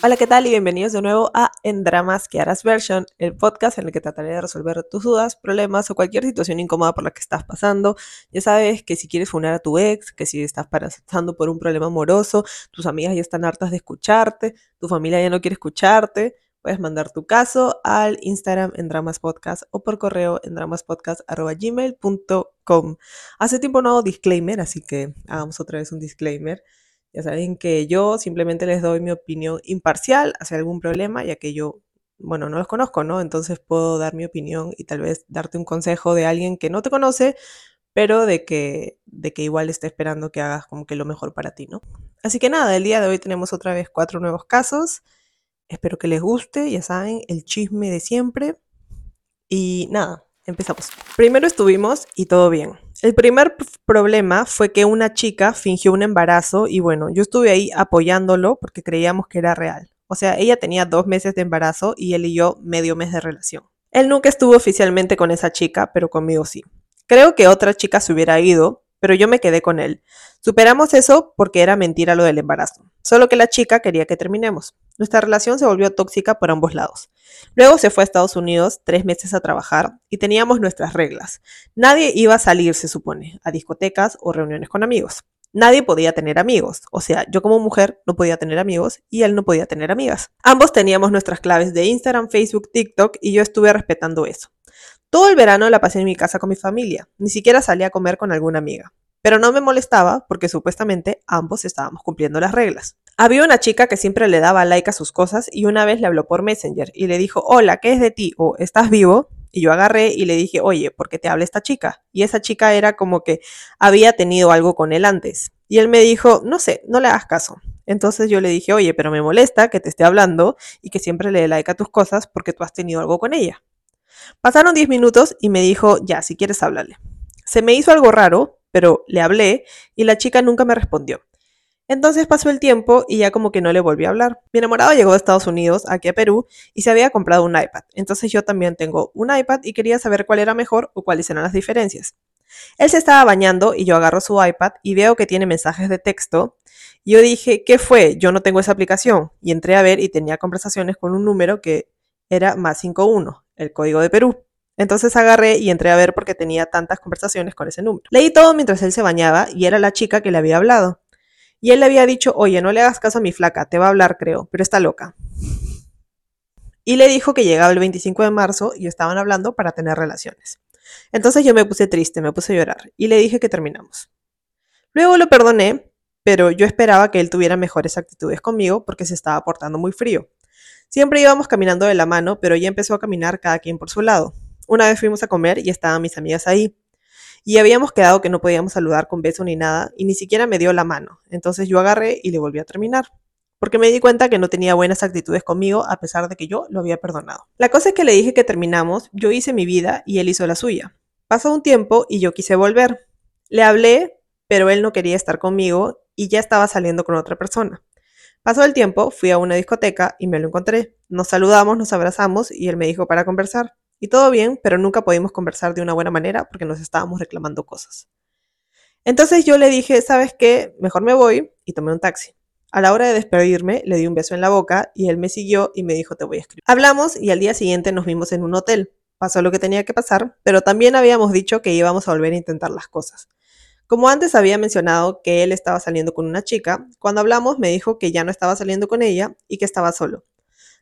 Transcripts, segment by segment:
Hola, ¿qué tal? Y bienvenidos de nuevo a En Dramas que harás version, el podcast en el que trataré de resolver tus dudas, problemas o cualquier situación incómoda por la que estás pasando. Ya sabes que si quieres funar a tu ex, que si estás pasando por un problema amoroso, tus amigas ya están hartas de escucharte, tu familia ya no quiere escucharte, puedes mandar tu caso al Instagram en Dramas Podcast o por correo en dramaspodcast.gmail.com. Hace tiempo no hago disclaimer, así que hagamos otra vez un disclaimer. Ya saben que yo simplemente les doy mi opinión imparcial hacia algún problema, ya que yo, bueno, no los conozco, ¿no? Entonces puedo dar mi opinión y tal vez darte un consejo de alguien que no te conoce, pero de que, de que igual esté esperando que hagas como que lo mejor para ti, ¿no? Así que nada, el día de hoy tenemos otra vez cuatro nuevos casos. Espero que les guste, ya saben, el chisme de siempre. Y nada, empezamos. Primero estuvimos y todo bien. El primer problema fue que una chica fingió un embarazo y bueno, yo estuve ahí apoyándolo porque creíamos que era real. O sea, ella tenía dos meses de embarazo y él y yo medio mes de relación. Él nunca estuvo oficialmente con esa chica, pero conmigo sí. Creo que otra chica se hubiera ido, pero yo me quedé con él. Superamos eso porque era mentira lo del embarazo, solo que la chica quería que terminemos. Nuestra relación se volvió tóxica por ambos lados. Luego se fue a Estados Unidos tres meses a trabajar y teníamos nuestras reglas. Nadie iba a salir, se supone, a discotecas o reuniones con amigos. Nadie podía tener amigos, o sea, yo como mujer no podía tener amigos y él no podía tener amigas. Ambos teníamos nuestras claves de Instagram, Facebook, TikTok y yo estuve respetando eso. Todo el verano la pasé en mi casa con mi familia, ni siquiera salí a comer con alguna amiga. Pero no me molestaba porque supuestamente ambos estábamos cumpliendo las reglas. Había una chica que siempre le daba like a sus cosas y una vez le habló por Messenger y le dijo, hola, ¿qué es de ti? o ¿estás vivo? Y yo agarré y le dije, oye, ¿por qué te habla esta chica? Y esa chica era como que había tenido algo con él antes. Y él me dijo, no sé, no le hagas caso. Entonces yo le dije, oye, pero me molesta que te esté hablando y que siempre le dé like a tus cosas porque tú has tenido algo con ella. Pasaron 10 minutos y me dijo, ya, si quieres hablarle. Se me hizo algo raro, pero le hablé y la chica nunca me respondió. Entonces pasó el tiempo y ya como que no le volví a hablar. Mi enamorado llegó de Estados Unidos, aquí a Perú, y se había comprado un iPad. Entonces yo también tengo un iPad y quería saber cuál era mejor o cuáles eran las diferencias. Él se estaba bañando y yo agarro su iPad y veo que tiene mensajes de texto. Yo dije, ¿qué fue? Yo no tengo esa aplicación. Y entré a ver y tenía conversaciones con un número que era más 51 el código de Perú. Entonces agarré y entré a ver porque tenía tantas conversaciones con ese número. Leí todo mientras él se bañaba y era la chica que le había hablado. Y él le había dicho, oye, no le hagas caso a mi flaca, te va a hablar creo, pero está loca. Y le dijo que llegaba el 25 de marzo y estaban hablando para tener relaciones. Entonces yo me puse triste, me puse a llorar y le dije que terminamos. Luego lo perdoné, pero yo esperaba que él tuviera mejores actitudes conmigo porque se estaba portando muy frío. Siempre íbamos caminando de la mano, pero ya empezó a caminar cada quien por su lado. Una vez fuimos a comer y estaban mis amigas ahí. Y habíamos quedado que no podíamos saludar con beso ni nada, y ni siquiera me dio la mano. Entonces yo agarré y le volví a terminar. Porque me di cuenta que no tenía buenas actitudes conmigo a pesar de que yo lo había perdonado. La cosa es que le dije que terminamos, yo hice mi vida y él hizo la suya. Pasó un tiempo y yo quise volver. Le hablé, pero él no quería estar conmigo y ya estaba saliendo con otra persona. Pasó el tiempo, fui a una discoteca y me lo encontré. Nos saludamos, nos abrazamos y él me dijo para conversar. Y todo bien, pero nunca pudimos conversar de una buena manera porque nos estábamos reclamando cosas. Entonces yo le dije, ¿sabes qué? Mejor me voy y tomé un taxi. A la hora de despedirme, le di un beso en la boca y él me siguió y me dijo, te voy a escribir. Hablamos y al día siguiente nos vimos en un hotel. Pasó lo que tenía que pasar, pero también habíamos dicho que íbamos a volver a intentar las cosas. Como antes había mencionado que él estaba saliendo con una chica, cuando hablamos me dijo que ya no estaba saliendo con ella y que estaba solo.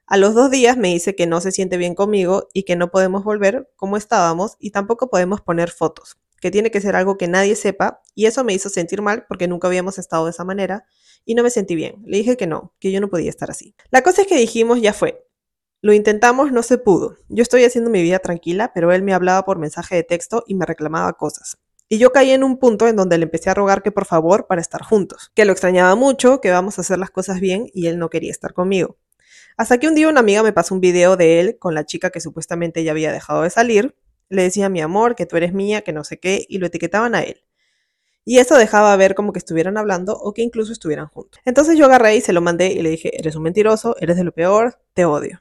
A los dos días me dice que no se siente bien conmigo y que no podemos volver como estábamos y tampoco podemos poner fotos, que tiene que ser algo que nadie sepa y eso me hizo sentir mal porque nunca habíamos estado de esa manera y no me sentí bien. Le dije que no, que yo no podía estar así. La cosa es que dijimos ya fue. Lo intentamos, no se pudo. Yo estoy haciendo mi vida tranquila, pero él me hablaba por mensaje de texto y me reclamaba cosas. Y yo caí en un punto en donde le empecé a rogar que por favor para estar juntos, que lo extrañaba mucho, que vamos a hacer las cosas bien y él no quería estar conmigo. Hasta que un día una amiga me pasó un video de él con la chica que supuestamente ya había dejado de salir. Le decía mi amor, que tú eres mía, que no sé qué, y lo etiquetaban a él. Y eso dejaba ver como que estuvieran hablando o que incluso estuvieran juntos. Entonces yo agarré y se lo mandé y le dije, eres un mentiroso, eres de lo peor, te odio.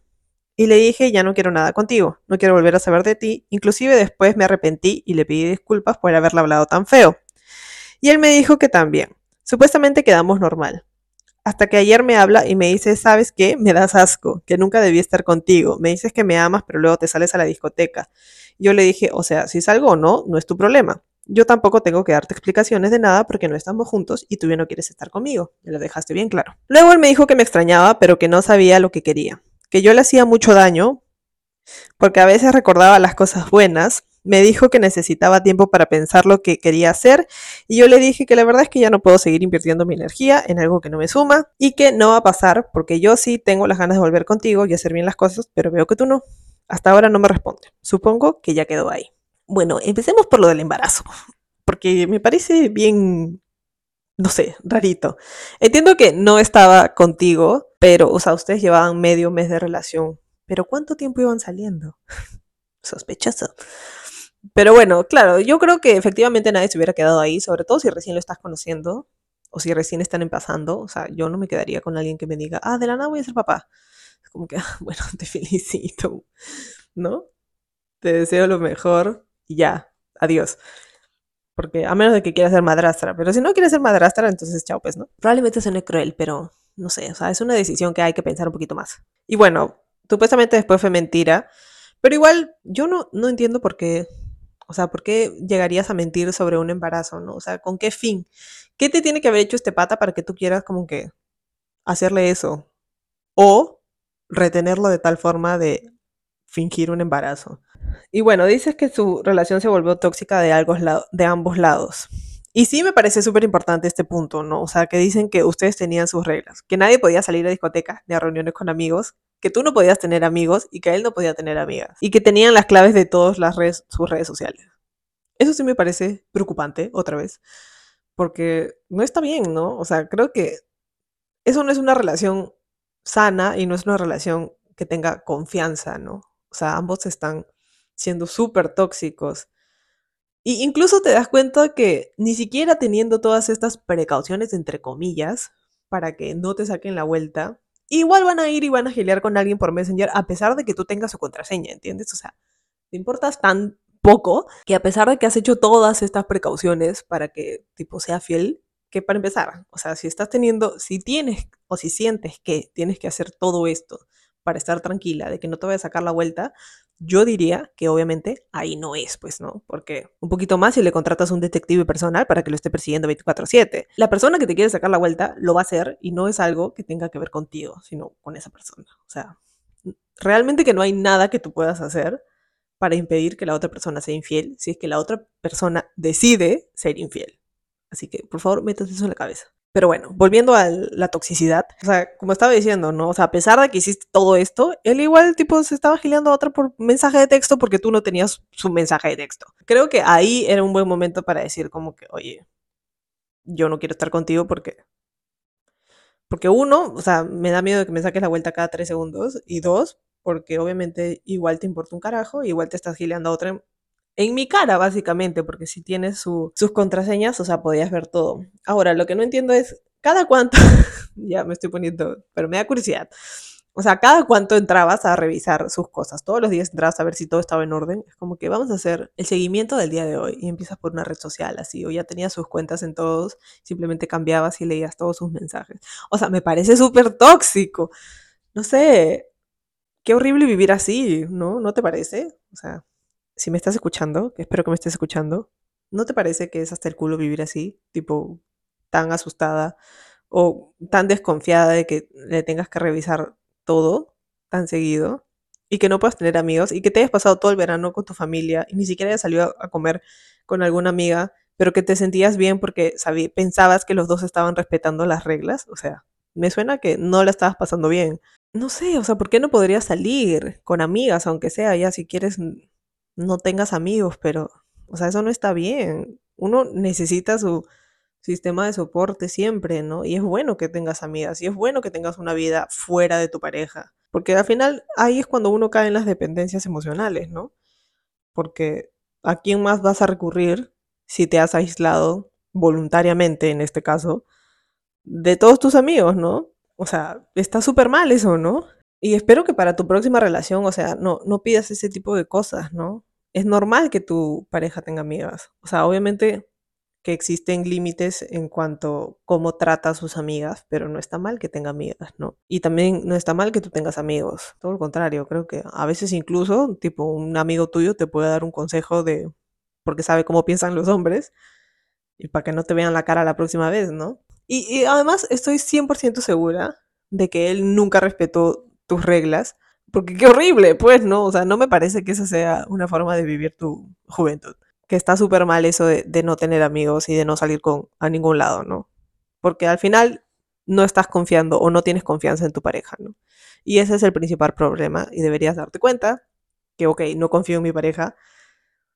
Y le dije, ya no quiero nada contigo, no quiero volver a saber de ti. Inclusive después me arrepentí y le pedí disculpas por haberle hablado tan feo. Y él me dijo que también. Supuestamente quedamos normal. Hasta que ayer me habla y me dice, ¿sabes qué? Me das asco, que nunca debí estar contigo. Me dices que me amas, pero luego te sales a la discoteca. Yo le dije, o sea, si salgo o no, no es tu problema. Yo tampoco tengo que darte explicaciones de nada porque no estamos juntos y tú ya no quieres estar conmigo. Me lo dejaste bien claro. Luego él me dijo que me extrañaba, pero que no sabía lo que quería. Que yo le hacía mucho daño porque a veces recordaba las cosas buenas. Me dijo que necesitaba tiempo para pensar lo que quería hacer y yo le dije que la verdad es que ya no puedo seguir invirtiendo mi energía en algo que no me suma y que no va a pasar porque yo sí tengo las ganas de volver contigo y hacer bien las cosas, pero veo que tú no. Hasta ahora no me responde. Supongo que ya quedó ahí. Bueno, empecemos por lo del embarazo, porque me parece bien, no sé, rarito. Entiendo que no estaba contigo, pero, o sea, ustedes llevaban medio mes de relación, pero ¿cuánto tiempo iban saliendo? Sospechoso. Pero bueno, claro, yo creo que efectivamente nadie se hubiera quedado ahí, sobre todo si recién lo estás conociendo o si recién están empezando. O sea, yo no me quedaría con alguien que me diga, ah, de la nada voy a ser papá. Como que, ah, bueno, te felicito, ¿no? Te deseo lo mejor y ya, adiós. Porque a menos de que quieras ser madrastra, pero si no quieres ser madrastra, entonces chao, pues, ¿no? Probablemente suene cruel, pero no sé, o sea, es una decisión que hay que pensar un poquito más. Y bueno, supuestamente después fue mentira, pero igual yo no, no entiendo por qué, o sea, por qué llegarías a mentir sobre un embarazo, ¿no? O sea, ¿con qué fin? ¿Qué te tiene que haber hecho este pata para que tú quieras como que hacerle eso? O retenerlo de tal forma de fingir un embarazo. Y bueno, dices que su relación se volvió tóxica de, de ambos lados. Y sí me parece súper importante este punto, ¿no? O sea, que dicen que ustedes tenían sus reglas, que nadie podía salir a discotecas ni a reuniones con amigos, que tú no podías tener amigos y que él no podía tener amigas, y que tenían las claves de todas las redes, sus redes sociales. Eso sí me parece preocupante, otra vez, porque no está bien, ¿no? O sea, creo que eso no es una relación sana y no es una relación que tenga confianza, ¿no? O sea, ambos están siendo súper tóxicos. Y incluso te das cuenta que ni siquiera teniendo todas estas precauciones, entre comillas, para que no te saquen la vuelta, igual van a ir y van a gilear con alguien por Messenger a pesar de que tú tengas su contraseña, ¿entiendes? O sea, te importas tan poco que a pesar de que has hecho todas estas precauciones para que tipo sea fiel, que para empezar, o sea, si estás teniendo, si tienes o si sientes que tienes que hacer todo esto para estar tranquila de que no te vaya a sacar la vuelta, yo diría que obviamente ahí no es, pues, ¿no? Porque un poquito más si le contratas un detective personal para que lo esté persiguiendo 24/7. La persona que te quiere sacar la vuelta lo va a hacer y no es algo que tenga que ver contigo, sino con esa persona. O sea, realmente que no hay nada que tú puedas hacer para impedir que la otra persona sea infiel si es que la otra persona decide ser infiel. Así que, por favor, métete eso en la cabeza. Pero bueno, volviendo a la toxicidad, o sea, como estaba diciendo, ¿no? O sea, a pesar de que hiciste todo esto, él igual, tipo, se estaba gileando a otra por mensaje de texto porque tú no tenías su mensaje de texto. Creo que ahí era un buen momento para decir como que, oye, yo no quiero estar contigo porque... Porque uno, o sea, me da miedo que me saques la vuelta cada tres segundos. Y dos, porque obviamente igual te importa un carajo, igual te estás gileando a otra en mi cara, básicamente, porque si tienes sus contraseñas, o sea, podías ver todo. Ahora, lo que no entiendo es, ¿cada cuánto? ya me estoy poniendo, pero me da curiosidad. O sea, ¿cada cuánto entrabas a revisar sus cosas? Todos los días entrabas a ver si todo estaba en orden. Es como que vamos a hacer el seguimiento del día de hoy y empiezas por una red social así, o ya tenías sus cuentas en todos, simplemente cambiabas y leías todos sus mensajes. O sea, me parece súper tóxico. No sé, qué horrible vivir así, ¿no? ¿No te parece? O sea, si me estás escuchando, que espero que me estés escuchando, ¿no te parece que es hasta el culo vivir así? Tipo, tan asustada o tan desconfiada de que le tengas que revisar todo tan seguido y que no puedas tener amigos y que te hayas pasado todo el verano con tu familia y ni siquiera hayas salido a comer con alguna amiga, pero que te sentías bien porque pensabas que los dos estaban respetando las reglas. O sea, me suena que no la estabas pasando bien. No sé, o sea, ¿por qué no podrías salir con amigas, aunque sea ya si quieres no tengas amigos, pero, o sea, eso no está bien. Uno necesita su sistema de soporte siempre, ¿no? Y es bueno que tengas amigas, y es bueno que tengas una vida fuera de tu pareja, porque al final ahí es cuando uno cae en las dependencias emocionales, ¿no? Porque ¿a quién más vas a recurrir si te has aislado voluntariamente, en este caso, de todos tus amigos, ¿no? O sea, está súper mal eso, ¿no? Y espero que para tu próxima relación, o sea, no, no pidas ese tipo de cosas, ¿no? Es normal que tu pareja tenga amigas. O sea, obviamente que existen límites en cuanto cómo trata a sus amigas, pero no está mal que tenga amigas, ¿no? Y también no está mal que tú tengas amigos, todo lo contrario, creo que a veces incluso, tipo, un amigo tuyo te puede dar un consejo de, porque sabe cómo piensan los hombres, y para que no te vean la cara la próxima vez, ¿no? Y, y además estoy 100% segura de que él nunca respetó tus reglas, porque qué horrible, pues, ¿no? O sea, no me parece que esa sea una forma de vivir tu juventud que está súper mal eso de, no tener amigos y de no salir con, a ningún lado, ¿no? Porque al final no estás confiando o no tienes confianza en tu pareja, ¿no? Y ese es el principal problema y deberías darte cuenta que, ok, no confío en mi pareja.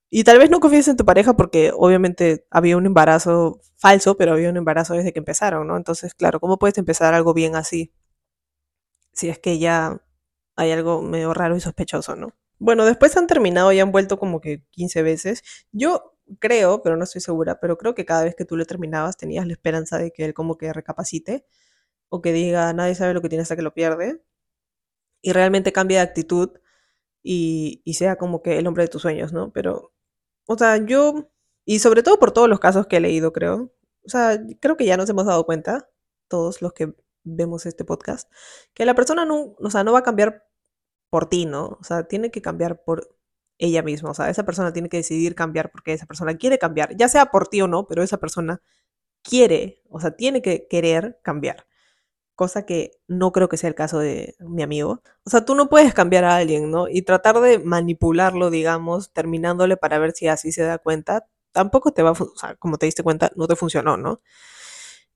Y tal vez no confíes en tu pareja porque obviamente había un embarazo falso, pero había un embarazo desde que empezaron, ¿no? Entonces, claro, ¿cómo puedes empezar algo bien así? Si es que ya hay algo medio raro y sospechoso, ¿no? Bueno, después han terminado y han vuelto como que 15 veces. Yo creo, pero no estoy segura, pero creo que cada vez que tú le terminabas tenías la esperanza de que él como que recapacite o que diga, nadie sabe lo que tiene hasta que lo pierde y realmente cambie de actitud y, y sea como que el hombre de tus sueños, ¿no? Pero, o sea, yo, y sobre todo por todos los casos que he leído, creo, o sea, creo que ya nos hemos dado cuenta, todos los que vemos este podcast, que la persona no, o sea, no va a cambiar por ti, ¿no? O sea, tiene que cambiar por ella misma. O sea, esa persona tiene que decidir cambiar porque esa persona quiere cambiar, ya sea por ti o no, pero esa persona quiere, o sea, tiene que querer cambiar. Cosa que no creo que sea el caso de mi amigo. O sea, tú no puedes cambiar a alguien, ¿no? Y tratar de manipularlo, digamos, terminándole para ver si así se da cuenta, tampoco te va a, o sea, como te diste cuenta, no te funcionó, ¿no?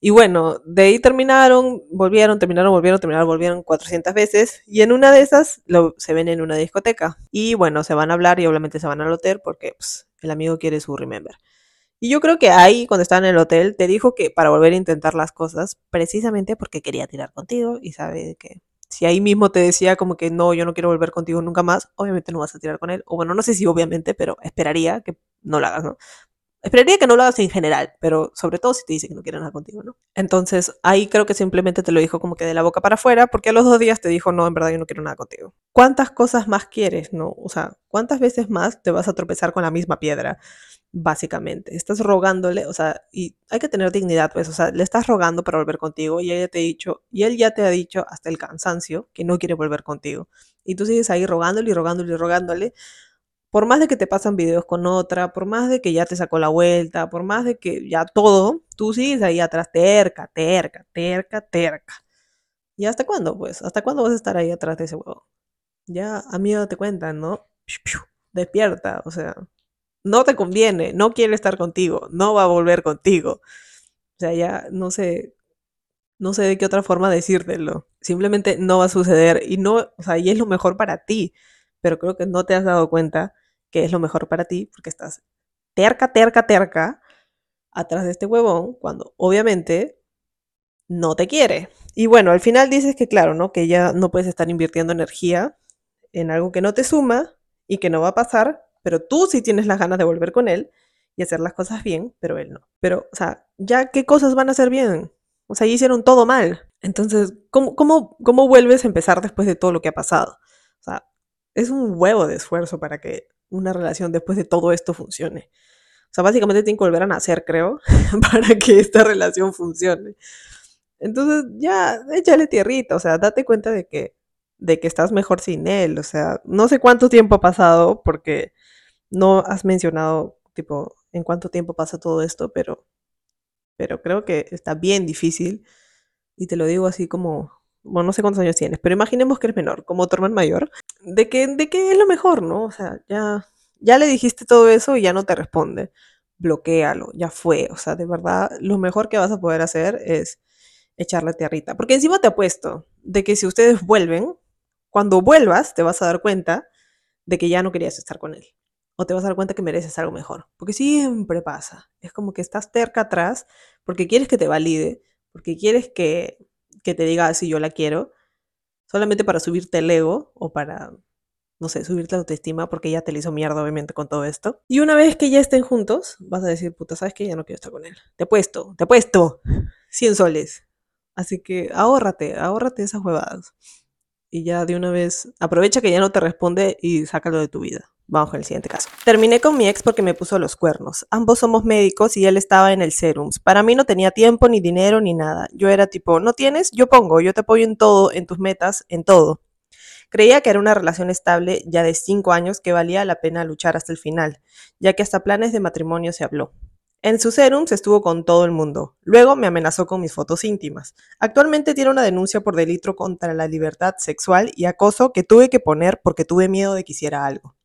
Y bueno, de ahí terminaron, volvieron, terminaron, volvieron, terminaron, volvieron 400 veces. Y en una de esas lo, se ven en una discoteca. Y bueno, se van a hablar y obviamente se van al hotel porque pues, el amigo quiere su remember. Y yo creo que ahí, cuando estaba en el hotel, te dijo que para volver a intentar las cosas, precisamente porque quería tirar contigo y sabe que si ahí mismo te decía como que no, yo no quiero volver contigo nunca más, obviamente no vas a tirar con él. O bueno, no sé si obviamente, pero esperaría que no lo hagas, ¿no? Esperaría que no lo hagas en general, pero sobre todo si te dice que no quiere nada contigo, ¿no? Entonces ahí creo que simplemente te lo dijo como que de la boca para afuera, porque a los dos días te dijo, no, en verdad yo no quiero nada contigo. ¿Cuántas cosas más quieres, no? O sea, ¿cuántas veces más te vas a tropezar con la misma piedra? Básicamente, estás rogándole, o sea, y hay que tener dignidad, pues, o sea, le estás rogando para volver contigo y ella te ha dicho, y él ya te ha dicho hasta el cansancio que no quiere volver contigo. Y tú sigues ahí rogándole y rogándole y rogándole por más de que te pasan videos con otra, por más de que ya te sacó la vuelta, por más de que ya todo, tú sigues ahí atrás terca, terca, terca, terca. ¿Y hasta cuándo? Pues, ¿hasta cuándo vas a estar ahí atrás de ese huevo? Ya, amigo, te cuentan, ¿no? Despierta, o sea, no te conviene, no quiere estar contigo, no va a volver contigo. O sea, ya no sé, no sé de qué otra forma decírtelo. Simplemente no va a suceder y no, o sea, y es lo mejor para ti, pero creo que no te has dado cuenta que es lo mejor para ti, porque estás terca, terca, terca atrás de este huevón, cuando obviamente no te quiere. Y bueno, al final dices que claro, ¿no? Que ya no puedes estar invirtiendo energía en algo que no te suma y que no va a pasar, pero tú sí tienes las ganas de volver con él y hacer las cosas bien, pero él no. Pero, o sea, ya qué cosas van a ser bien. O sea, ya hicieron todo mal. Entonces, ¿cómo, cómo, cómo vuelves a empezar después de todo lo que ha pasado? O sea, es un huevo de esfuerzo para que una relación después de todo esto funcione. O sea, básicamente tienen que volver a nacer, creo, para que esta relación funcione. Entonces, ya, échale tierrita, o sea, date cuenta de que, de que estás mejor sin él. O sea, no sé cuánto tiempo ha pasado, porque no has mencionado, tipo, en cuánto tiempo pasa todo esto, pero, pero creo que está bien difícil. Y te lo digo así como, bueno, no sé cuántos años tienes, pero imaginemos que eres menor, como tu hermano mayor, de que, de que es lo mejor, ¿no? O sea, ya, ya le dijiste todo eso y ya no te responde. Bloquéalo, ya fue. O sea, de verdad, lo mejor que vas a poder hacer es echarle tierrita. Porque encima te apuesto de que si ustedes vuelven, cuando vuelvas te vas a dar cuenta de que ya no querías estar con él. O te vas a dar cuenta que mereces algo mejor. Porque siempre pasa. Es como que estás terca atrás porque quieres que te valide, porque quieres que, que te diga si yo la quiero, solamente para subirte el ego o para, no sé, subirte la autoestima porque ya te le hizo mierda obviamente con todo esto. Y una vez que ya estén juntos, vas a decir, puta, ¿sabes qué? Ya no quiero estar con él. Te he puesto, te he puesto 100 soles. Así que ahórrate, ahórrate esas huevadas. Y ya de una vez, aprovecha que ya no te responde y sácalo de tu vida. Vamos con el siguiente caso. Terminé con mi ex porque me puso los cuernos. Ambos somos médicos y él estaba en el serums. Para mí no tenía tiempo, ni dinero, ni nada. Yo era tipo, no tienes, yo pongo, yo te apoyo en todo, en tus metas, en todo. Creía que era una relación estable ya de cinco años que valía la pena luchar hasta el final, ya que hasta planes de matrimonio se habló. En su serums estuvo con todo el mundo. Luego me amenazó con mis fotos íntimas. Actualmente tiene una denuncia por delito contra la libertad sexual y acoso que tuve que poner porque tuve miedo de que hiciera algo.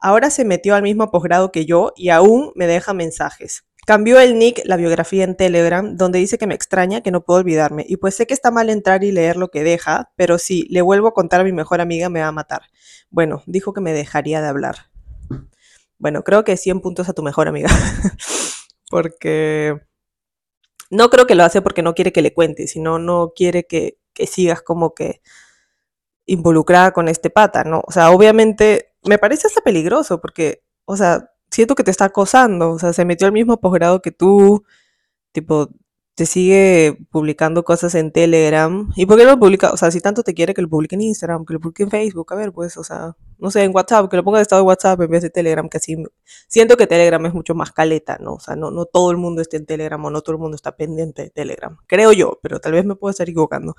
Ahora se metió al mismo posgrado que yo y aún me deja mensajes. Cambió el nick, la biografía en Telegram, donde dice que me extraña, que no puedo olvidarme. Y pues sé que está mal entrar y leer lo que deja, pero si le vuelvo a contar a mi mejor amiga me va a matar. Bueno, dijo que me dejaría de hablar. Bueno, creo que 100 puntos a tu mejor amiga. porque no creo que lo hace porque no quiere que le cuente, sino no quiere que, que sigas como que involucrada con este pata, ¿no? O sea, obviamente me parece hasta peligroso porque, o sea, siento que te está acosando, o sea, se metió al mismo posgrado que tú, tipo, te sigue publicando cosas en Telegram. ¿Y por qué no lo publica? O sea, si tanto te quiere que lo publique en Instagram, que lo publique en Facebook, a ver, pues, o sea, no sé, en WhatsApp, que lo ponga de estado de WhatsApp en vez de Telegram, que así, siento que Telegram es mucho más caleta, ¿no? O sea, no, no todo el mundo está en Telegram o no todo el mundo está pendiente de Telegram. Creo yo, pero tal vez me puedo estar equivocando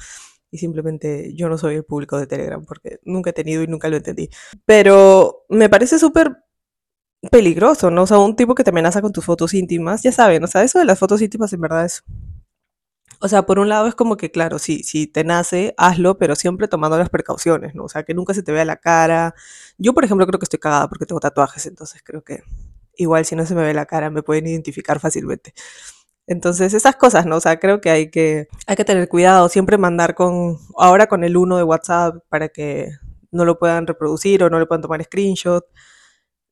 y simplemente yo no soy el público de Telegram porque nunca he tenido y nunca lo entendí. Pero me parece súper peligroso, ¿no? O sea, un tipo que te amenaza con tus fotos íntimas, ya saben, o sea, eso de las fotos íntimas en verdad es... O sea, por un lado es como que, claro, si, si te nace, hazlo, pero siempre tomando las precauciones, ¿no? O sea, que nunca se te vea la cara. Yo, por ejemplo, creo que estoy cagada porque tengo tatuajes, entonces creo que igual si no se me ve la cara me pueden identificar fácilmente. Entonces, esas cosas, ¿no? O sea, creo que hay que, hay que tener cuidado, siempre mandar con, ahora con el uno de WhatsApp para que no lo puedan reproducir o no le puedan tomar screenshot.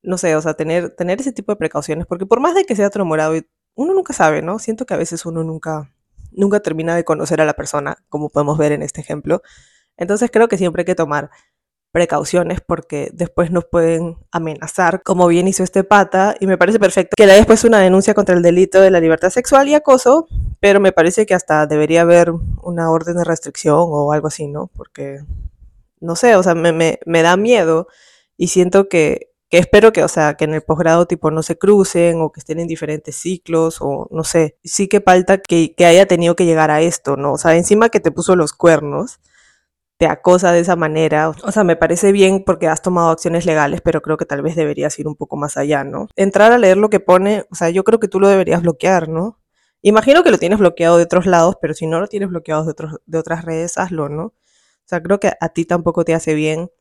No sé, o sea, tener, tener ese tipo de precauciones, porque por más de que sea otro morado, uno nunca sabe, ¿no? Siento que a veces uno nunca, nunca termina de conocer a la persona, como podemos ver en este ejemplo. Entonces creo que siempre hay que tomar precauciones porque después nos pueden amenazar, como bien hizo este pata, y me parece perfecto que le haya después una denuncia contra el delito de la libertad sexual y acoso, pero me parece que hasta debería haber una orden de restricción o algo así, ¿no? Porque, no sé, o sea, me, me, me da miedo y siento que, que espero que, o sea, que en el posgrado tipo no se crucen o que estén en diferentes ciclos o no sé, sí que falta que, que haya tenido que llegar a esto, ¿no? O sea, encima que te puso los cuernos, te acosa de esa manera. O sea, me parece bien porque has tomado acciones legales, pero creo que tal vez deberías ir un poco más allá, ¿no? Entrar a leer lo que pone, o sea, yo creo que tú lo deberías bloquear, ¿no? Imagino que lo tienes bloqueado de otros lados, pero si no lo tienes bloqueado de, otros, de otras redes, hazlo, ¿no? O sea, creo que a ti tampoco te hace bien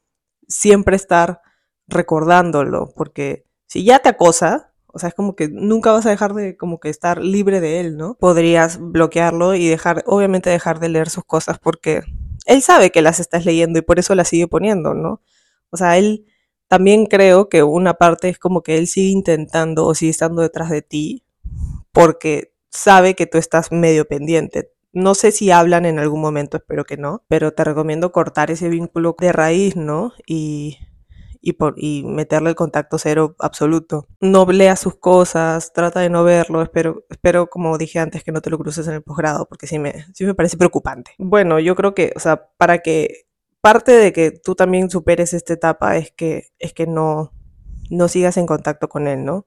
siempre estar recordándolo, porque si ya te acosa, o sea, es como que nunca vas a dejar de como que estar libre de él, ¿no? Podrías bloquearlo y dejar, obviamente dejar de leer sus cosas porque él sabe que las estás leyendo y por eso las sigue poniendo, ¿no? O sea, él también creo que una parte es como que él sigue intentando o sigue estando detrás de ti porque sabe que tú estás medio pendiente. No sé si hablan en algún momento, espero que no, pero te recomiendo cortar ese vínculo de raíz, ¿no? Y y, por, meterle el contacto cero absoluto. No lea sus cosas, trata de no verlo, espero, espero como dije antes que no te lo cruces en el posgrado, porque sí me, sí me parece preocupante. Bueno, yo creo que, o sea, para que parte de que tú también superes esta etapa es que, es que no, no sigas en contacto con él, ¿no?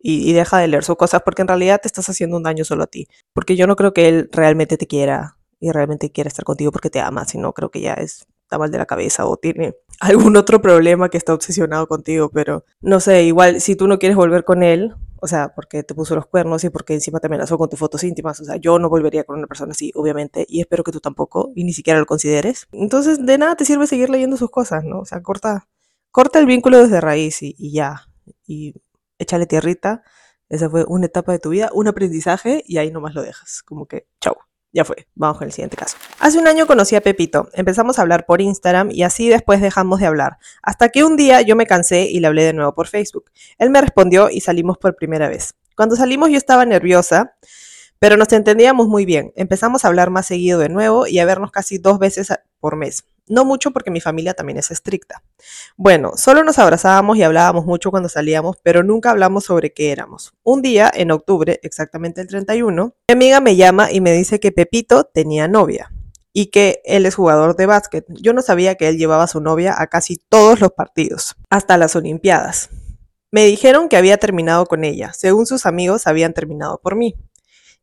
Y, y, deja de leer sus cosas porque en realidad te estás haciendo un daño solo a ti. Porque yo no creo que él realmente te quiera y realmente quiera estar contigo porque te ama, sino creo que ya es está mal de la cabeza o tiene algún otro problema que está obsesionado contigo, pero no sé, igual si tú no quieres volver con él, o sea, porque te puso los cuernos y porque encima te amenazó con tus fotos íntimas, o sea, yo no volvería con una persona así, obviamente, y espero que tú tampoco, y ni siquiera lo consideres. Entonces, de nada te sirve seguir leyendo sus cosas, ¿no? O sea, corta, corta el vínculo desde raíz y, y ya, y échale tierrita. Esa fue una etapa de tu vida, un aprendizaje, y ahí nomás lo dejas, como que, chau. Ya fue, vamos con el siguiente caso. Hace un año conocí a Pepito, empezamos a hablar por Instagram y así después dejamos de hablar, hasta que un día yo me cansé y le hablé de nuevo por Facebook. Él me respondió y salimos por primera vez. Cuando salimos yo estaba nerviosa, pero nos entendíamos muy bien. Empezamos a hablar más seguido de nuevo y a vernos casi dos veces por mes. No mucho porque mi familia también es estricta. Bueno, solo nos abrazábamos y hablábamos mucho cuando salíamos, pero nunca hablamos sobre qué éramos. Un día, en octubre, exactamente el 31, mi amiga me llama y me dice que Pepito tenía novia. y que él es jugador de básquet. Yo no sabía que él llevaba a su novia a casi todos los partidos, hasta las Olimpiadas. Me dijeron que había terminado con ella, según sus amigos habían terminado por mí.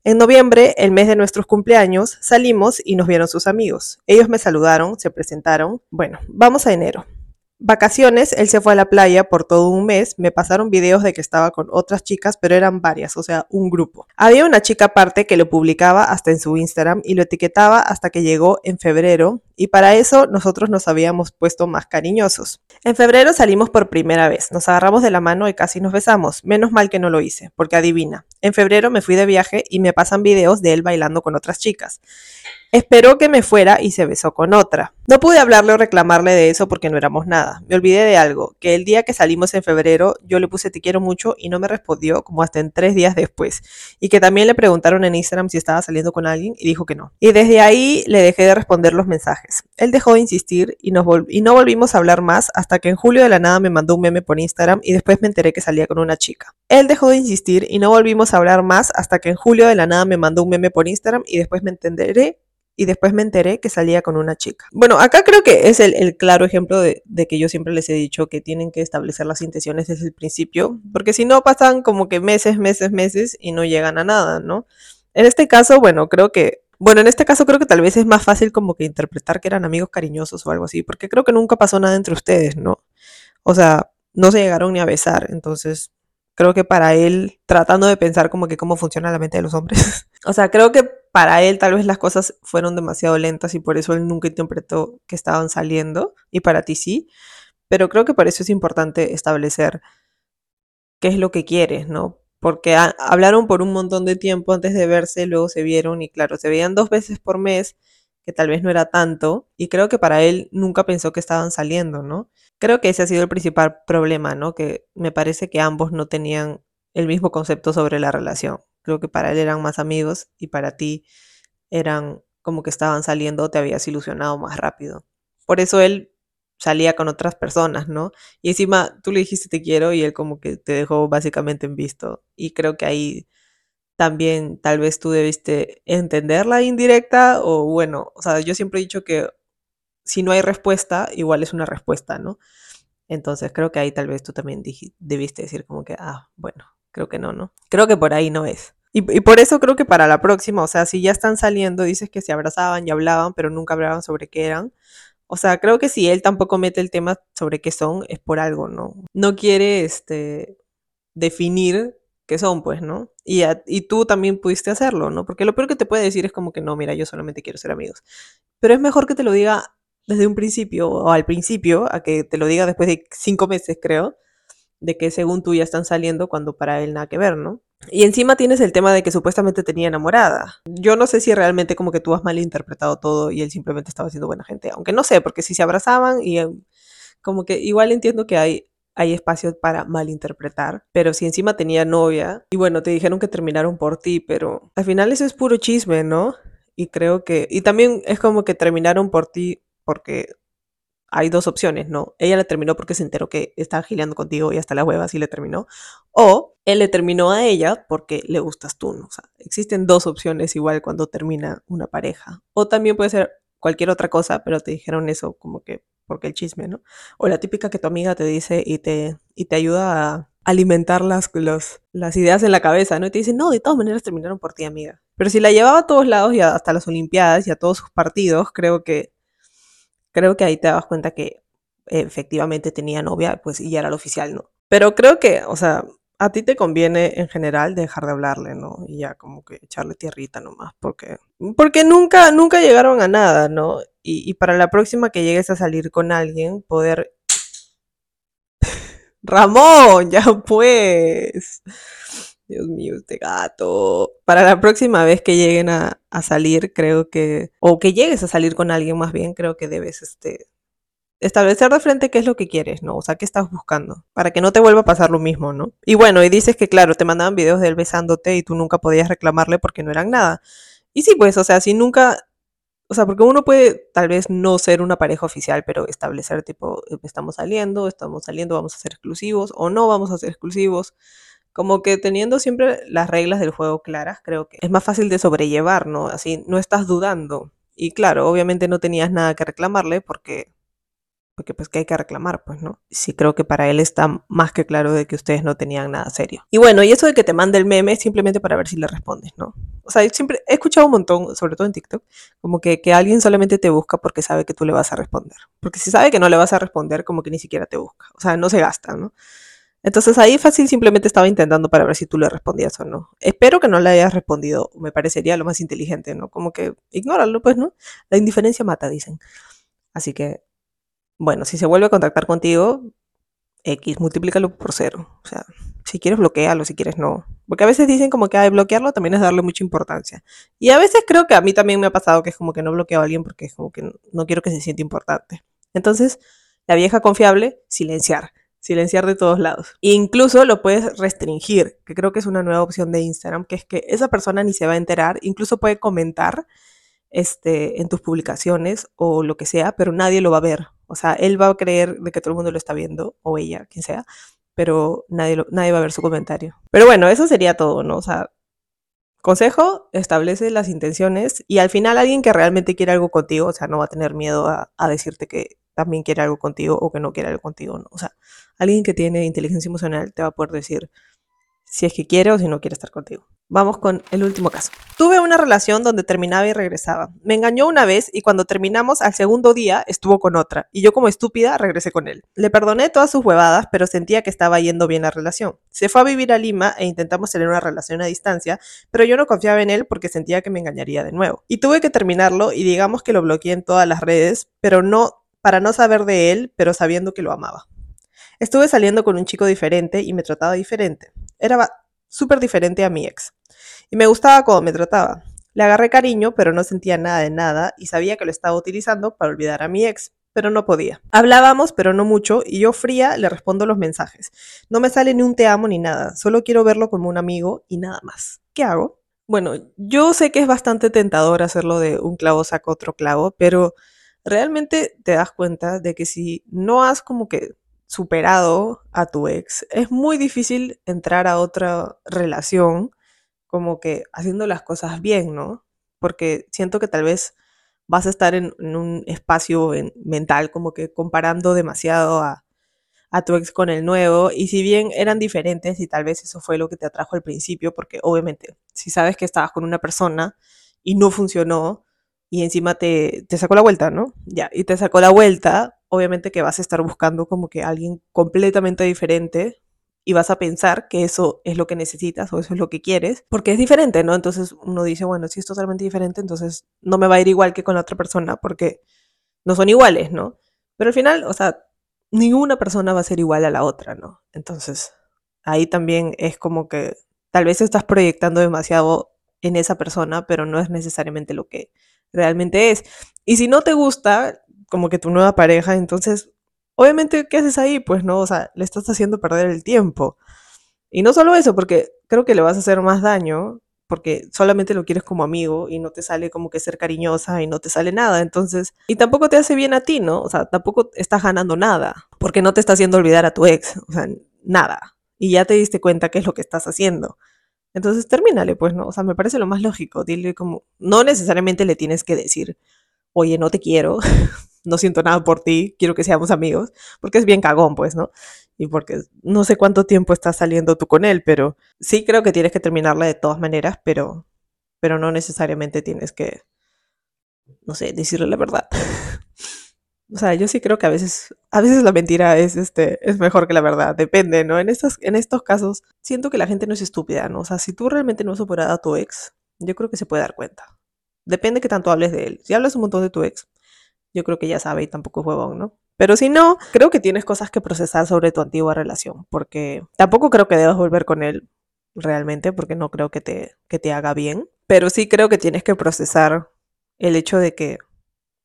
En noviembre, el mes de nuestros cumpleaños, salimos y nos vieron sus amigos. Ellos me saludaron, se presentaron. Bueno, vamos a enero. Vacaciones, él se fue a la playa por todo un mes, me pasaron videos de que estaba con otras chicas, pero eran varias, o sea, un grupo. Había una chica aparte que lo publicaba hasta en su Instagram y lo etiquetaba hasta que llegó en febrero y para eso nosotros nos habíamos puesto más cariñosos. En febrero salimos por primera vez, nos agarramos de la mano y casi nos besamos, menos mal que no lo hice, porque adivina, en febrero me fui de viaje y me pasan videos de él bailando con otras chicas. Esperó que me fuera y se besó con otra. No pude hablarle o reclamarle de eso porque no éramos nada. Me olvidé de algo, que el día que salimos en febrero yo le puse te quiero mucho y no me respondió como hasta en tres días después. Y que también le preguntaron en Instagram si estaba saliendo con alguien y dijo que no. Y desde ahí le dejé de responder los mensajes. Él dejó de insistir y, y no volvimos a hablar más hasta que en julio de la nada me mandó un meme por Instagram y después me enteré que salía con una chica. Él dejó de insistir y no volvimos a hablar más hasta que en julio de la nada me mandó un meme por Instagram y después me entenderé y después me enteré que salía con una chica. Bueno, acá creo que es el, claro ejemplo de, que yo siempre les he dicho que tienen que establecer las intenciones desde el principio, porque si no pasan como que meses, meses, meses y no llegan a nada, ¿no? En este caso, bueno, creo que, bueno, en este caso creo que tal vez es más fácil como que interpretar que eran amigos cariñosos o algo así, porque creo que nunca pasó nada entre ustedes, ¿no? O sea, no se llegaron ni a besar, entonces creo que para él, tratando de pensar como que cómo funciona la mente de los hombres, o sea, creo que para él tal vez las cosas fueron demasiado lentas y por eso él nunca interpretó que estaban saliendo y para ti sí, pero creo que por eso es importante establecer qué es lo que quieres, ¿no? Porque hablaron por un montón de tiempo antes de verse, luego se vieron y claro, se veían dos veces por mes, que tal vez no era tanto, y creo que para él nunca pensó que estaban saliendo, ¿no? Creo que ese ha sido el principal problema, ¿no? Que me parece que ambos no tenían el mismo concepto sobre la relación. Creo que para él eran más amigos y para ti eran como que estaban saliendo, te habías ilusionado más rápido. Por eso él salía con otras personas, ¿no? Y encima tú le dijiste te quiero y él como que te dejó básicamente en visto. Y creo que ahí también tal vez tú debiste entender la indirecta o bueno, o sea, yo siempre he dicho que si no hay respuesta, igual es una respuesta, ¿no? Entonces creo que ahí tal vez tú también debiste decir como que, ah, bueno, creo que no, ¿no? Creo que por ahí no es. Y, por eso creo que para la próxima, o sea, si ya están saliendo, dices que se abrazaban y hablaban, pero nunca hablaban sobre qué eran. O sea, creo que si él tampoco mete el tema sobre qué son, es por algo, ¿no? No quiere, este, definir qué son, pues, ¿no? Y, y tú también pudiste hacerlo, ¿no? Porque lo peor que te puede decir es como que no, mira, yo solamente quiero ser amigos. Pero es mejor que te lo diga desde un principio o al principio a que te lo diga después de cinco meses, creo, de que según tú ya están saliendo cuando para él nada que ver, ¿no? Y encima tienes el tema de que supuestamente tenía enamorada. Yo no sé si realmente como que tú has malinterpretado todo y él simplemente estaba siendo buena gente, aunque no sé, porque si se abrazaban y em, como que igual entiendo que hay hay espacio para malinterpretar, pero si encima tenía novia y bueno, te dijeron que terminaron por ti, pero al final eso es puro chisme, ¿no? Y creo que y también es como que terminaron por ti porque hay dos opciones, ¿no? Ella le terminó porque se enteró que estaba gileando contigo y hasta la hueva así le terminó. O él le terminó a ella porque le gustas tú, ¿no? O sea, existen dos opciones igual cuando termina una pareja. O también puede ser cualquier otra cosa, pero te dijeron eso como que porque el chisme, ¿no? O la típica que tu amiga te dice y te, y te ayuda a alimentar las, las ideas en la cabeza, ¿no? Y te dice, no, de todas maneras terminaron por ti, amiga. Pero si la llevaba a todos lados y hasta las Olimpiadas y a todos sus partidos, creo que creo que ahí te das cuenta que efectivamente tenía novia, pues y era el oficial, ¿no? Pero creo que, o sea, a ti te conviene en general dejar de hablarle, ¿no? Y ya como que echarle tierrita nomás, porque, porque nunca, nunca llegaron a nada, ¿no? Y, para la próxima que llegues a salir con alguien, poder... Ramón, ya pues. Dios mío, este gato. Para la próxima vez que lleguen a, salir, creo que, o que llegues a salir con alguien más bien, creo que debes este, establecer de frente qué es lo que quieres, ¿no? O sea, qué estás buscando, para que no te vuelva a pasar lo mismo, ¿no? Y bueno, y dices que claro, te mandaban videos de él besándote y tú nunca podías reclamarle porque no eran nada. Y sí, pues, o sea, si nunca, o sea, porque uno puede tal vez no ser una pareja oficial, pero establecer tipo, estamos saliendo, estamos saliendo, vamos a ser exclusivos o no vamos a ser exclusivos. Como que teniendo siempre las reglas del juego claras, creo que es más fácil de sobrellevar, ¿no? Así no estás dudando. Y claro, obviamente no tenías nada que reclamarle porque porque pues que hay que reclamar, pues, ¿no? Sí creo que para él está más que claro de que ustedes no tenían nada serio. Y bueno, y eso de que te mande el meme es simplemente para ver si le respondes, ¿no? O sea, siempre he escuchado un montón, sobre todo en TikTok, como que, que alguien solamente te busca porque sabe que tú le vas a responder. Porque si sabe que no le vas a responder, como que ni siquiera te busca. O sea, no se gasta, ¿no? Entonces ahí fácil simplemente estaba intentando para ver si tú le respondías o no. Espero que no le hayas respondido, me parecería lo más inteligente, ¿no? Como que ignóralo, pues, ¿no? La indiferencia mata, dicen. Así que bueno, si se vuelve a contactar contigo, X, multiplícalo por cero. O sea, si quieres bloquearlo, si quieres no. Porque a veces dicen como que hay bloquearlo también es darle mucha importancia. Y a veces creo que a mí también me ha pasado que es como que no bloqueo a alguien porque es como que no quiero que se sienta importante. Entonces, la vieja confiable, silenciar. Silenciar de todos lados. E incluso lo puedes restringir, que creo que es una nueva opción de Instagram, que es que esa persona ni se va a enterar, incluso puede comentar este, en tus publicaciones o lo que sea, pero nadie lo va a ver. O sea, él va a creer de que todo el mundo lo está viendo, o ella, quien sea, pero nadie, nadie va a ver su comentario. Pero bueno, eso sería todo, ¿no? O sea, consejo, establece las intenciones y al final alguien que realmente quiere algo contigo, o sea, no va a tener miedo a, a decirte que también quiere algo contigo o que no quiere algo contigo, ¿no? O sea, alguien que tiene inteligencia emocional te va a poder decir si es que quiere o si no quiere estar contigo. Vamos con el último caso. Tuve una relación donde terminaba y regresaba. Me engañó una vez y cuando terminamos al segundo día estuvo con otra y yo como estúpida regresé con él. Le perdoné todas sus huevadas, pero sentía que estaba yendo bien la relación. Se fue a vivir a Lima e intentamos tener una relación a distancia, pero yo no confiaba en él porque sentía que me engañaría de nuevo. Y tuve que terminarlo y digamos que lo bloqueé en todas las redes, pero no para no saber de él, pero sabiendo que lo amaba. Estuve saliendo con un chico diferente y me trataba diferente. Era súper diferente a mi ex. Y me gustaba cómo me trataba. Le agarré cariño, pero no sentía nada de nada y sabía que lo estaba utilizando para olvidar a mi ex, pero no podía. Hablábamos, pero no mucho, y yo fría le respondo los mensajes. No me sale ni un te amo ni nada, solo quiero verlo como un amigo y nada más. ¿Qué hago? Bueno, yo sé que es bastante tentador hacerlo de un clavo saca otro clavo, pero realmente te das cuenta de que si no has como que superado a tu ex, es muy difícil entrar a otra relación como que haciendo las cosas bien, ¿no? Porque siento que tal vez vas a estar en, un espacio mental como que comparando demasiado a, a tu ex con el nuevo y si bien eran diferentes y tal vez eso fue lo que te atrajo al principio, porque obviamente si sabes que estabas con una persona y no funcionó y encima te, te sacó la vuelta, ¿no? Ya, y te sacó la vuelta, obviamente que vas a estar buscando como que alguien completamente diferente y vas a pensar que eso es lo que necesitas o eso es lo que quieres, porque es diferente, ¿no? Entonces uno dice, bueno, si es totalmente diferente, entonces no me va a ir igual que con la otra persona porque no son iguales, ¿no? Pero al final, o sea, ninguna persona va a ser igual a la otra, ¿no? Entonces, ahí también es como que tal vez estás proyectando demasiado en esa persona, pero no es necesariamente lo que realmente es. Y si no te gusta, como que tu nueva pareja, entonces, obviamente, ¿qué haces ahí? Pues no, o sea, le estás haciendo perder el tiempo. Y no solo eso, porque creo que le vas a hacer más daño, porque solamente lo quieres como amigo y no te sale como que ser cariñosa y no te sale nada. Entonces, y tampoco te hace bien a ti, ¿no? O sea, tampoco estás ganando nada, porque no te está haciendo olvidar a tu ex, o sea, nada. Y ya te diste cuenta qué es lo que estás haciendo. Entonces, termínale, pues, ¿no? O sea, me parece lo más lógico. Dile como, no necesariamente le tienes que decir, oye, no te quiero, no siento nada por ti, quiero que seamos amigos, porque es bien cagón, pues, ¿no? Y porque no sé cuánto tiempo estás saliendo tú con él, pero sí creo que tienes que terminarla de todas maneras, pero, pero no necesariamente tienes que, no sé, decirle la verdad. o sea, yo sí creo que a veces, a veces la mentira es, este, es mejor que la verdad, depende, ¿no? En estos, en estos casos, siento que la gente no es estúpida, ¿no? O sea, si tú realmente no has superado a tu ex, yo creo que se puede dar cuenta. Depende que tanto hables de él. Si hablas un montón de tu ex, yo creo que ya sabe y tampoco es huevón, ¿no? Pero si no, creo que tienes cosas que procesar sobre tu antigua relación, porque tampoco creo que debas volver con él realmente, porque no creo que te, que te haga bien, pero sí creo que tienes que procesar el hecho de que,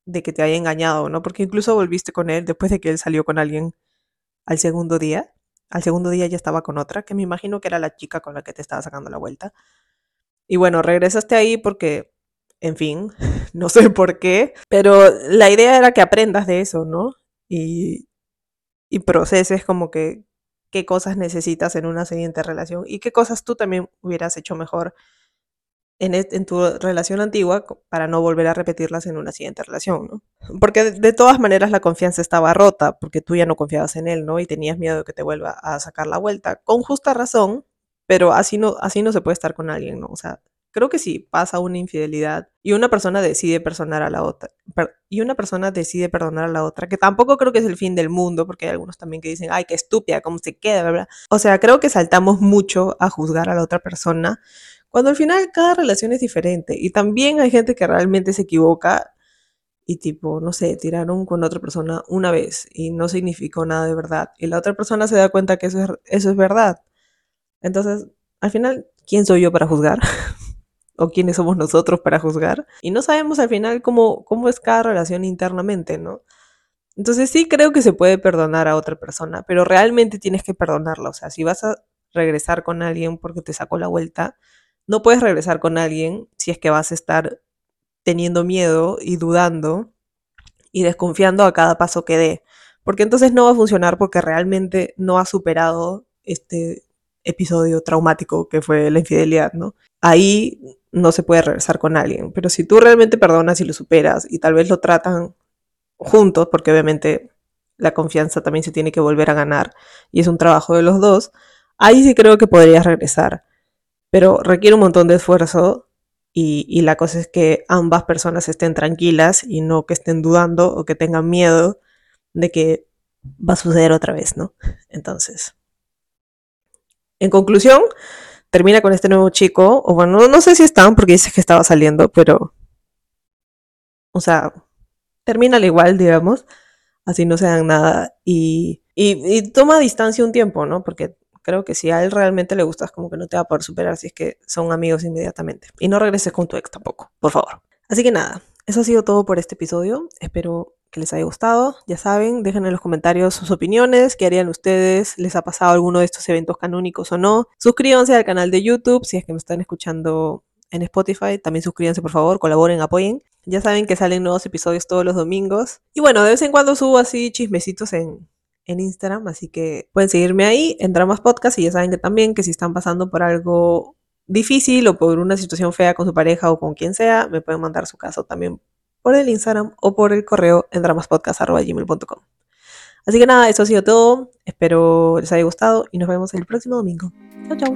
de que te haya engañado, ¿no? Porque incluso volviste con él después de que él salió con alguien al segundo día. Al segundo día ya estaba con otra, que me imagino que era la chica con la que te estaba sacando la vuelta. Y bueno, regresaste ahí porque en fin, no sé por qué, pero la idea era que aprendas de eso, ¿no? Y, y proceses como que qué cosas necesitas en una siguiente relación y qué cosas tú también hubieras hecho mejor en, tu relación antigua para no volver a repetirlas en una siguiente relación, ¿no? Porque de, todas maneras la confianza estaba rota, porque tú ya no confiabas en él, ¿no? Y tenías miedo de que te vuelva a sacar la vuelta, con justa razón, pero así no, así no se puede estar con alguien, ¿no? O sea, creo que si pasa una infidelidad y una persona decide perdonar a la otra, y una persona decide perdonar a la otra, que tampoco creo que es el fin del mundo, porque hay algunos también que dicen, ay, qué estúpida, cómo se queda, ¿verdad? O sea, creo que saltamos mucho a juzgar a la otra persona cuando al final cada relación es diferente y también hay gente que realmente se equivoca y tipo, no sé, tiraron con otra persona una vez y no significó nada de verdad y la otra persona se da cuenta que eso es, eso es verdad. Entonces, al final, ¿quién soy yo para juzgar? ¿O quiénes somos nosotros para juzgar? Y no sabemos al final cómo, cómo es cada relación internamente, ¿no? Entonces sí creo que se puede perdonar a otra persona, pero realmente tienes que perdonarla. O sea, si vas a regresar con alguien porque te sacó la vuelta, no puedes regresar con alguien si es que vas a estar teniendo miedo y dudando y desconfiando a cada paso que dé. Porque entonces no va a funcionar porque realmente no ha superado este episodio traumático que fue la infidelidad, ¿no? Ahí no se puede regresar con alguien. Pero si tú realmente perdonas y lo superas y tal vez lo tratan juntos, porque obviamente la confianza también se tiene que volver a ganar y es un trabajo de los dos, ahí sí creo que podrías regresar pero requiere un montón de esfuerzo y, la cosa es que ambas personas estén tranquilas y no que estén dudando o que tengan miedo de que va a suceder otra vez, ¿no? Entonces, en conclusión, termina con este nuevo chico, o bueno, no sé si están porque dice que estaba saliendo, pero, o sea, termina al igual, digamos, así no se dan nada y, y, y toma distancia un tiempo, ¿no? Porque creo que si a él realmente le gustas, como que no te va a poder superar si es que son amigos inmediatamente. Y no regreses con tu ex tampoco, por favor. Así que nada, eso ha sido todo por este episodio. Espero que les haya gustado. Ya saben, dejen en los comentarios sus opiniones, qué harían ustedes, les ha pasado alguno de estos eventos canónicos o no. Suscríbanse al canal de YouTube si es que me están escuchando en Spotify. También suscríbanse, por favor, colaboren, apoyen. Ya saben que salen nuevos episodios todos los domingos. Y bueno, de vez en cuando subo así chismecitos en, en Instagram, así que pueden seguirme ahí en Dramas Podcast y ya saben que también que si están pasando por algo difícil o por una situación fea con su pareja o con quien sea, me pueden mandar su caso también por el Instagram o por el correo en dramaspodcast.gmail.com. Así que nada, eso ha sido todo. Espero les haya gustado y nos vemos el próximo domingo. Chao, chao.